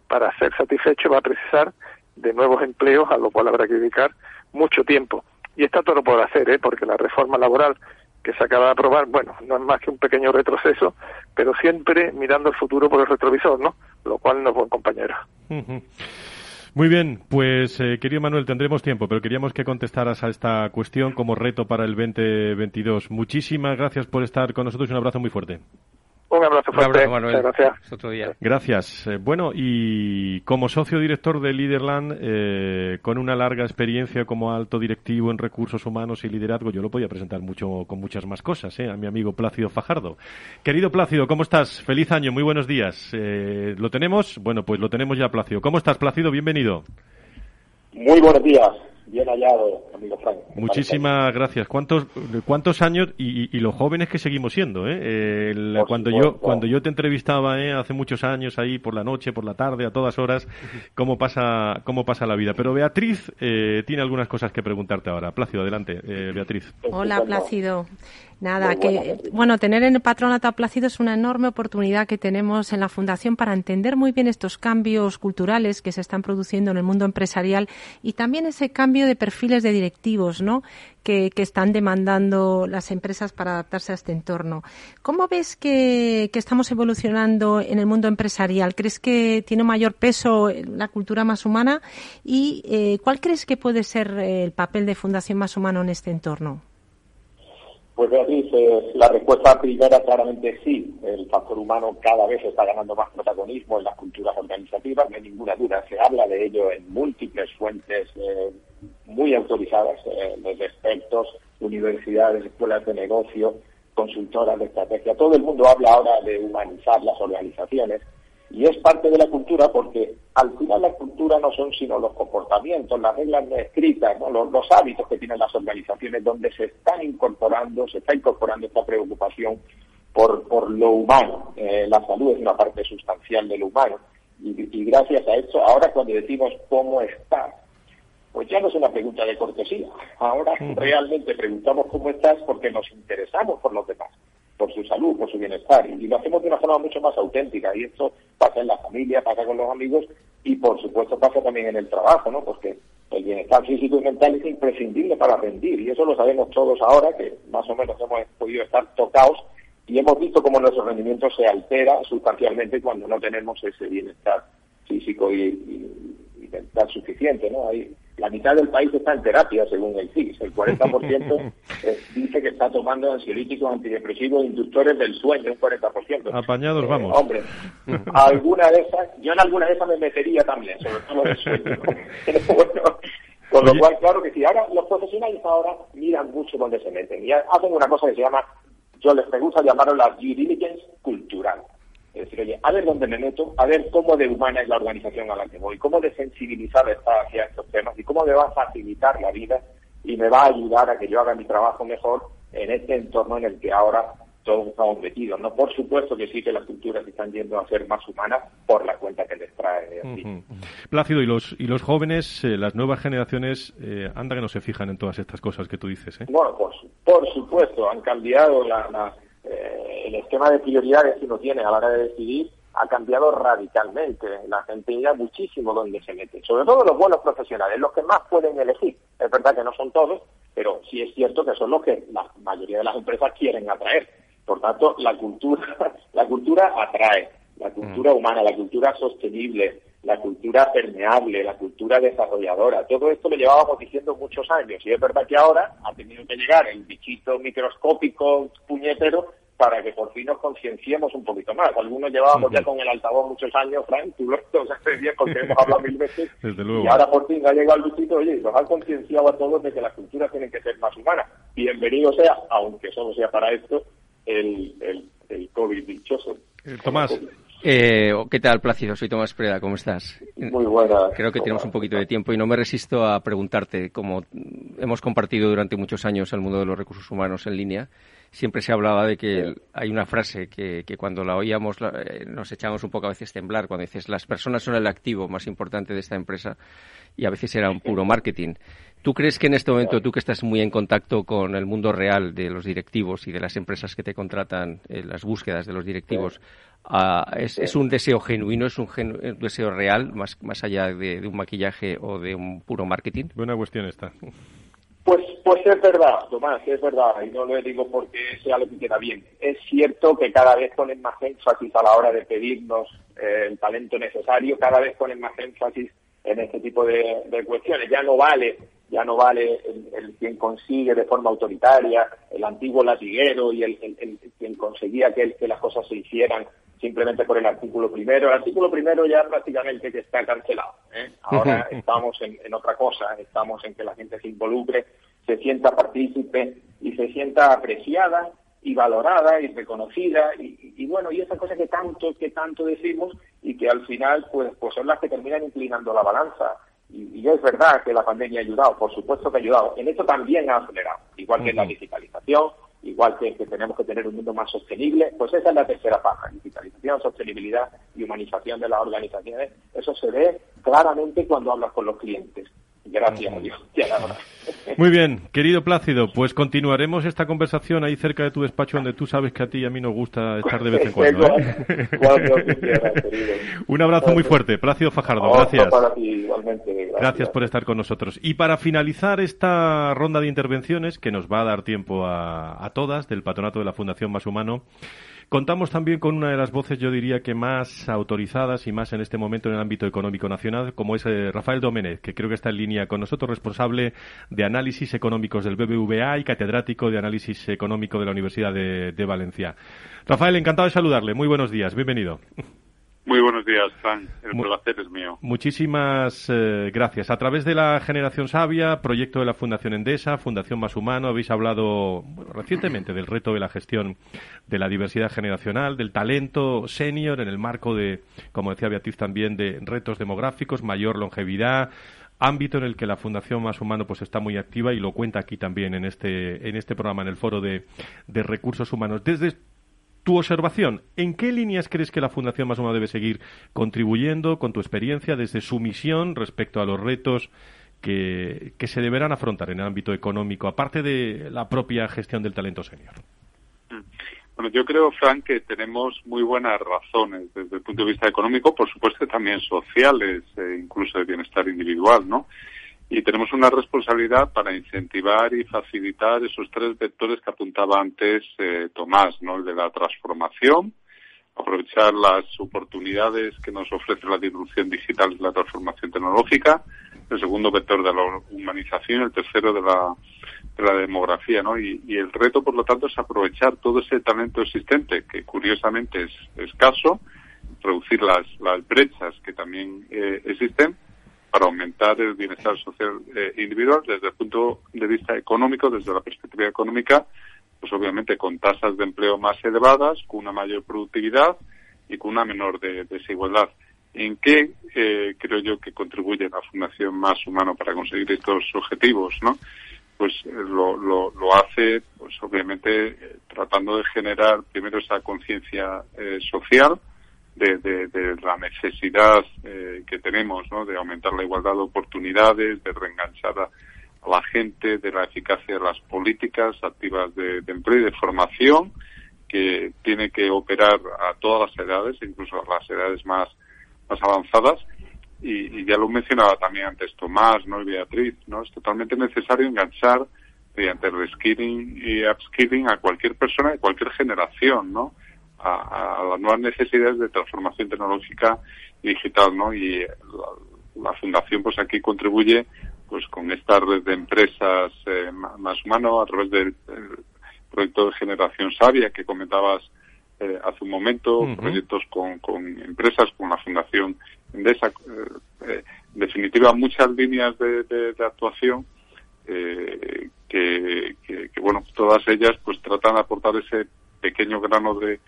para ser satisfecho va a precisar de nuevos empleos, a lo cual habrá que dedicar mucho tiempo. Y está todo por hacer, ¿eh? porque la reforma laboral que se acaba de aprobar, bueno, no es más que un pequeño retroceso, pero siempre mirando el futuro por el retrovisor, ¿no? Lo cual no es buen compañero. Muy bien, pues eh, querido Manuel, tendremos tiempo, pero queríamos que contestaras a esta cuestión como reto para el 2022. Muchísimas gracias por estar con nosotros y un abrazo muy fuerte. Un abrazo fuerte. Gracias. Otro día. Gracias. Eh, bueno, y como socio director de Liderland, eh, con una larga experiencia como alto directivo en recursos humanos y liderazgo, yo lo podía presentar mucho con muchas más cosas, eh, a mi amigo Plácido Fajardo. Querido Plácido, ¿cómo estás? Feliz año, muy buenos días. Eh, ¿Lo tenemos? Bueno, pues lo tenemos ya, Plácido. ¿Cómo estás, Plácido? Bienvenido. Muy buenos días. Bien hallado, amigo Frank. Muchísimas gracias. ¿Cuántos, cuántos años y, y, los jóvenes que seguimos siendo? ¿eh? cuando yo cuando yo te entrevistaba ¿eh? hace muchos años ahí por la noche, por la tarde, a todas horas, cómo pasa cómo pasa la vida. Pero Beatriz eh, tiene algunas cosas que preguntarte ahora. Plácido, adelante, eh, Beatriz. Hola, Plácido. Nada, que bueno, tener en el patronato a Plácido es una enorme oportunidad que tenemos en la Fundación para entender muy bien estos cambios culturales que se están produciendo en el mundo empresarial y también ese cambio de perfiles de directivos, ¿no? Que, están demandando las empresas para adaptarse a este entorno. ¿Cómo ves que, estamos evolucionando en el mundo empresarial? ¿Crees que tiene mayor peso la cultura más humana? ¿Y eh, cuál crees que puede ser el papel de Fundación Más Humano en este entorno? Pues Beatriz, la respuesta primera claramente sí. El factor humano cada vez está ganando más protagonismo en las culturas organizativas, no hay ninguna duda. Se habla de ello en múltiples fuentes eh, muy autorizadas, eh, desde expertos, universidades, escuelas de negocio, consultoras de estrategia. Todo el mundo habla ahora de humanizar las organizaciones y es parte de la cultura porque al final la cultura no son sino los comportamientos, las reglas no escritas, Los, hábitos que tienen las organizaciones donde se están incorporando, se está incorporando esta preocupación por, por lo humano. Eh, la salud es una parte sustancial de lo humano. Y, gracias a eso, ahora cuando decimos cómo estás, pues ya no es una pregunta de cortesía. Ahora realmente preguntamos cómo estás porque nos interesamos por los demás por su salud, por su bienestar. Y, lo hacemos de una forma mucho más auténtica. Y esto pasa en la familia, pasa con los amigos y, por supuesto, pasa también en el trabajo, ¿no? Porque el bienestar físico y mental es imprescindible para rendir. Y eso lo sabemos todos ahora, que más o menos hemos podido estar tocados y hemos visto cómo nuestro rendimiento se altera sustancialmente cuando no tenemos ese bienestar físico y, mental suficiente, ¿no? Hay, la mitad del país está en terapia, según el CIS. El 40% eh, dice que está tomando ansiolíticos, antidepresivos, inductores del sueño, un 40%. Apañados, vamos. Hombre, alguna de esas, yo en alguna de esas me metería también, sobre todo del sueño. con lo cual, claro que sí. Ahora, los profesionales ahora miran mucho dónde se meten y hacen una cosa que se llama, yo les me gusta llamarlo la due diligence cultural. Es decir, oye, a ver dónde me meto, a ver cómo de humana es la organización a la que voy, cómo de sensibilizada está hacia estos temas y cómo me va a facilitar la vida y me va a ayudar a que yo haga mi trabajo mejor en este entorno en el que ahora todos estamos metidos. No, por supuesto que sí que las culturas están yendo a ser más humanas por la cuenta que les trae. Plácido, y los y los jóvenes, eh, las nuevas generaciones, eh, anda que no se fijan en todas estas cosas que tú dices. ¿eh? Bueno, pues por supuesto, han cambiado la eh, el esquema de prioridades que uno tiene a la hora de decidir ha cambiado radicalmente. La gente mira muchísimo dónde se mete, sobre todo los buenos profesionales, los que más pueden elegir. Es verdad que no son todos, pero sí es cierto que son los que la mayoría de las empresas quieren atraer. Por tanto, la cultura, la cultura atrae, la cultura mm. humana, la cultura sostenible, la cultura permeable, la cultura desarrolladora. Todo esto lo llevábamos diciendo muchos años y es verdad que ahora ha tenido que llegar el bichito microscópico puñetero para que por fin nos concienciemos un poquito más. Algunos llevábamos ya con el altavoz muchos años, Frank, tú lo sabes bien porque hemos hablado mil veces. Y ahora por fin ha llegado el bichito, oye, nos ha concienciado a todos de que las culturas tienen que ser más humanas. Bienvenido sea, aunque solo sea para esto, el, el, el COVID dichoso. Eh, Tomás, eh, ¿Qué tal, Plácido? Soy Tomás Preda, ¿cómo estás? Muy buena. Creo que tenemos un poquito de tiempo y no me resisto a preguntarte, como hemos compartido durante muchos años el mundo de los recursos humanos en línea, siempre se hablaba de que hay una frase que, que cuando la oíamos eh, nos echamos un poco a veces temblar, cuando dices las personas son el activo más importante de esta empresa y a veces era un puro marketing. ¿Tú crees que en este momento, tú que estás muy en contacto con el mundo real de los directivos y de las empresas que te contratan, eh, las búsquedas de los directivos, ah, es, un deseo genuino, es un, deseo real, más, más allá de, un maquillaje o de un puro marketing? Buena cuestión esta. Pues, pues es verdad, Tomás, es verdad, y no lo digo porque sea lo que queda bien. Es cierto que cada vez ponen más énfasis a la hora de pedirnos eh, el talento necesario, cada vez ponen más énfasis en este tipo de, cuestiones. Ya no vale, ya no vale el, quien consigue de forma autoritaria, el antiguo latiguero y el, quien conseguía que, las cosas se hicieran simplemente por el artículo primero. El artículo primero ya prácticamente que está cancelado. ¿eh? Ahora estamos en, otra cosa, estamos en que la gente se involucre, se sienta partícipe y se sienta apreciada y valorada y reconocida y, bueno y esas cosas que tanto que tanto decimos y que al final pues pues son las que terminan inclinando la balanza y, y es verdad que la pandemia ha ayudado por supuesto que ha ayudado en esto también ha acelerado igual que en la digitalización igual que, que tenemos que tener un mundo más sostenible pues esa es la tercera paja digitalización sostenibilidad y humanización de las organizaciones eso se ve claramente cuando hablas con los clientes gracias a Dios Muy bien, querido Plácido, pues continuaremos esta conversación ahí cerca de tu despacho donde tú sabes que a ti y a mí nos gusta estar de vez en cuando. ¿eh? Un abrazo muy fuerte, Plácido Fajardo, gracias. Gracias por estar con nosotros. Y para finalizar esta ronda de intervenciones, que nos va a dar tiempo a, todas, del patronato de la Fundación Más Humano, Contamos también con una de las voces, yo diría que más autorizadas y más en este momento en el ámbito económico nacional, como es eh, Rafael Domenech, que creo que está en línea con nosotros, responsable de análisis económicos del BBVA y catedrático de análisis económico de la Universidad de Valencia. Rafael, encantado de saludarle. Muy buenos días. Bienvenido. Muy buenos días, Frank. El placer es mío. Muchísimas eh, gracias. A través de la Generación Sabia, proyecto de la Fundación Endesa, Fundación Más Humano, habéis hablado recientemente del reto de la gestión de la diversidad generacional, del talento senior en el marco de, como decía Beatriz también, de retos demográficos, mayor longevidad, ámbito en el que la Fundación Más Humano pues está muy activa y lo cuenta aquí también en este en este programa en el foro de, de recursos humanos. Desde tu observación, ¿en qué líneas crees que la Fundación Más Humana debe seguir contribuyendo con tu experiencia desde su misión respecto a los retos que, se deberán afrontar en el ámbito económico, aparte de la propia gestión del talento senior? Bueno, yo creo, Frank, que tenemos muy buenas razones desde el punto de vista económico, por supuesto también sociales, e incluso de bienestar individual, ¿no? Y tenemos una responsabilidad para incentivar y facilitar esos tres vectores que apuntaba antes eh, Tomás, ¿no? El de la transformación, aprovechar las oportunidades que nos ofrece la disrupción digital y la transformación tecnológica, el segundo vector de la humanización, el tercero de la, de la demografía, ¿no? Y, el reto, por lo tanto, es aprovechar todo ese talento existente, que curiosamente es escaso, reducir las, las brechas que también eh, existen, para aumentar el bienestar social eh, individual desde el punto de vista económico, desde la perspectiva económica, pues obviamente con tasas de empleo más elevadas, con una mayor productividad y con una menor desigualdad. ¿En qué eh, creo yo que contribuye la Fundación Más Humano para conseguir estos objetivos? ¿no? Pues eh, lo, lo, lo, hace, pues obviamente, tratando de generar primero esa conciencia social, de, la necesidad eh, que tenemos ¿no? de aumentar la igualdad de oportunidades, de reenganchar a, la gente, de la eficacia de las políticas activas de, empleo y de formación, que tiene que operar a todas las edades, incluso a las edades más, más avanzadas. Y, ya lo mencionaba también antes Tomás ¿no? y Beatriz, ¿no? es totalmente necesario enganchar mediante reskilling y upskilling a cualquier persona de cualquier generación, ¿no? A, las nuevas necesidades de transformación tecnológica y digital, ¿no? Y la, fundación, pues aquí contribuye, pues con esta red de empresas eh, más humano a través del proyecto de generación sabia que comentabas eh, hace un momento, proyectos con, con, empresas, con la fundación Endesa, eh, en definitiva muchas líneas de, de, actuación que, que, que, bueno, todas ellas pues tratan de aportar ese pequeño grano de,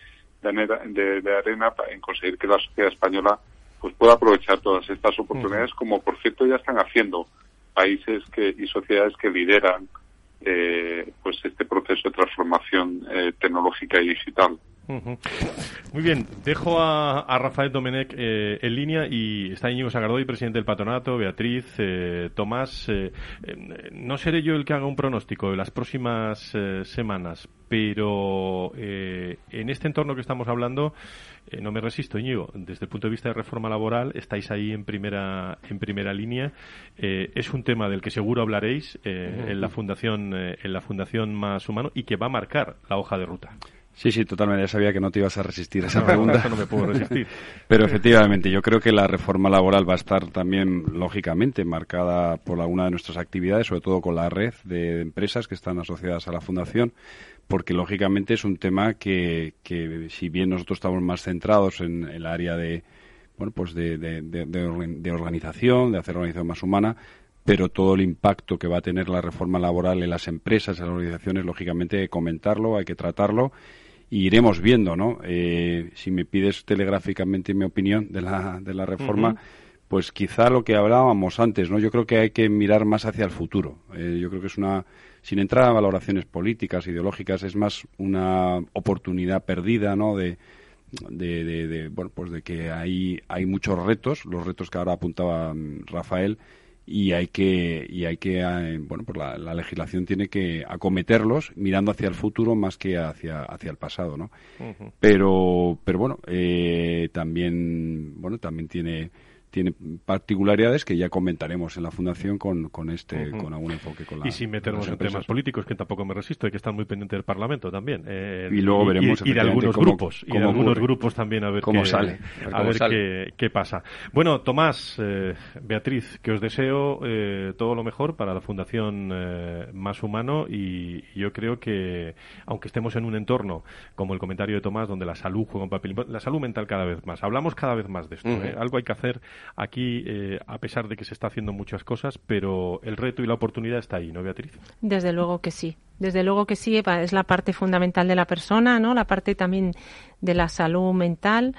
de, de, arena en conseguir que la sociedad española pues pueda aprovechar todas estas oportunidades, como por cierto ya están haciendo países que, y sociedades que lideran eh, pues este proceso de transformación eh, tecnológica y digital. Muy bien, dejo a, Rafael Domenech eh, en línea y está Íñigo Sagardoy, presidente del patronato, Beatriz, eh, Tomás. Eh, no seré yo el que haga un pronóstico de las próximas semanas, pero en este entorno que estamos hablando, no me resisto, Íñigo. Desde el punto de vista de reforma laboral, estáis ahí en primera, en primera línea. es un tema del que seguro hablaréis en la fundación, en la fundación Más Humano y que va a marcar la hoja de ruta. Sí, sí, totalmente. Ya sabía que no te ibas a resistir a esa pregunta. no me puedo resistir. Pero efectivamente, yo creo que la reforma laboral va a estar también, lógicamente, marcada por alguna de nuestras actividades, sobre todo con la red de empresas que están asociadas a la Fundación, porque lógicamente es un tema que, que si bien nosotros estamos más centrados en el área de, bueno, pues de, de, de organización, de hacer organización más humana, pero todo el impacto que va a tener la reforma laboral en las empresas, en las organizaciones, lógicamente hay que comentarlo, hay que tratarlo y iremos viendo, ¿no? Eh, si me pides telegráficamente mi opinión de la, de la reforma, pues quizá lo que hablábamos antes, ¿no? Yo creo que hay que mirar más hacia el futuro. Eh, yo creo que es una, sin entrar a valoraciones políticas, ideológicas, es más una oportunidad perdida, ¿no? De, de, de, bueno, pues de que hay, hay muchos retos, los retos que ahora apuntaba mm, Rafael, y hay que y hay que eh, bueno pues la, legislación tiene que acometerlos mirando hacia el futuro más que hacia hacia el pasado no pero pero bueno eh, también bueno también tiene tiene particularidades que ya comentaremos en la fundación con, con este con algún enfoque con la, y sin meternos en temas políticos que tampoco me resisto hay que estar muy pendiente del Parlamento también eh, y luego veremos y, de algunos grupos y de algunos grupos también a ver cómo qué, sale a ver, qué, qué, pasa. Bueno Tomás eh, Beatriz que os deseo eh, todo lo mejor para la fundación más humano y yo creo que aunque estemos en un entorno como el comentario de Tomás donde la salud juega un papel la salud mental cada vez más. Hablamos cada vez más de esto algo hay que hacer aquí, eh, a pesar de que se está haciendo muchas cosas, pero el reto y la oportunidad está ahí, ¿no, Beatriz? Desde luego que sí. Desde luego que sí, es la parte fundamental de la persona, ¿no? La parte también de la salud mental,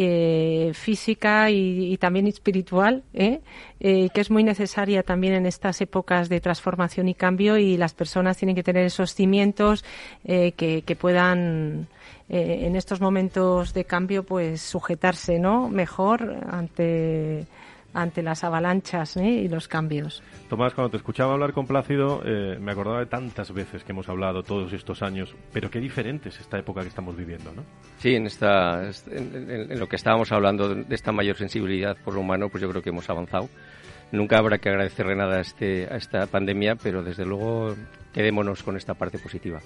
eh, física y, también espiritual, ¿eh? que es muy necesaria también en estas épocas de transformación y cambio y las personas tienen que tener esos cimientos que, que, puedan eh, en estos momentos de cambio, pues sujetarse, ¿no? Mejor ante ante las avalanchas ¿eh? y los cambios. Tomás, cuando te escuchaba hablar con Plácido, eh, me acordaba de tantas veces que hemos hablado todos estos años, pero qué diferente es esta época que estamos viviendo, ¿no? Sí, en, esta, en, lo que estábamos hablando de esta mayor sensibilidad por lo humano, pues yo creo que hemos avanzado. Nunca habrá que agradecerle nada a, este, a esta pandemia, pero desde luego quedémonos con esta parte positiva.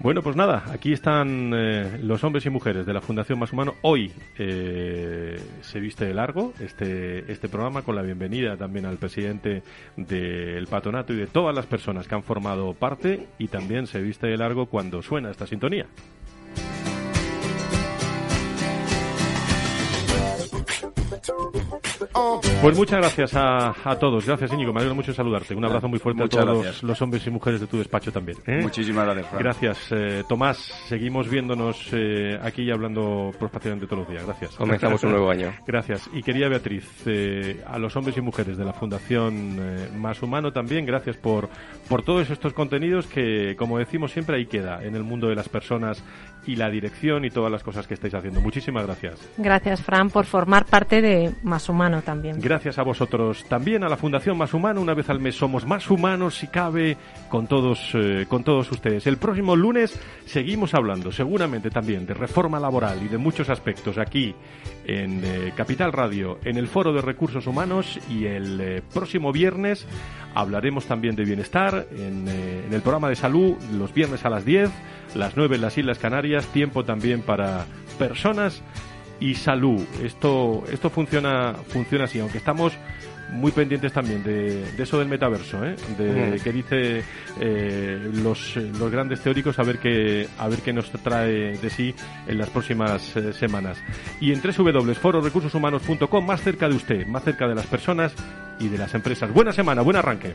Bueno, pues nada, aquí están eh, los hombres y mujeres de la Fundación Más Humano. Hoy eh, se viste de largo este, este programa con la bienvenida también al presidente del patronato y de todas las personas que han formado parte y también se viste de largo cuando suena esta sintonía. Pues muchas gracias a, todos. Gracias, Íñigo. Me alegro mucho saludarte. Un abrazo muy fuerte a todos los, hombres y mujeres de tu despacho también. ¿eh? Muchísimas gracias, Gracias, eh, Tomás. Seguimos viéndonos eh, aquí y hablando prospacialmente todos los días. Gracias. Comenzamos un nuevo año. Gracias. Y quería Beatriz, a los hombres y mujeres de la Fundación Más Humano también, gracias por, por todos estos contenidos que, como decimos siempre, ahí queda en el mundo de las personas y la dirección y todas las cosas que estáis haciendo. Muchísimas gracias. Gracias, Fran, por formar parte de Más Humano también. Gracias a vosotros. También a la Fundación Más Humano, una vez al mes somos más humanos, si cabe, con todos, eh, con todos ustedes. El próximo lunes seguimos hablando, seguramente también, de reforma laboral y de muchos aspectos aquí en eh, Capital Radio, en el Foro de Recursos Humanos y el eh, próximo viernes hablaremos también de bienestar en, en el programa de salud los viernes a las 10 las 9 en las Islas Canarias, tiempo también para personas y salud. Esto, esto funciona, funciona así, aunque estamos muy pendientes también de, eso del metaverso, ¿eh? de que dice eh, los, los, grandes teóricos a ver qué a ver qué nos trae de sí en las próximas eh, semanas. Y en www.fororecursoshumanos.com más cerca de usted, más cerca de las personas y de las empresas. Buena semana, buen arranque.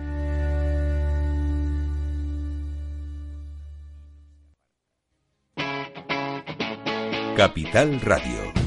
Capital Radio.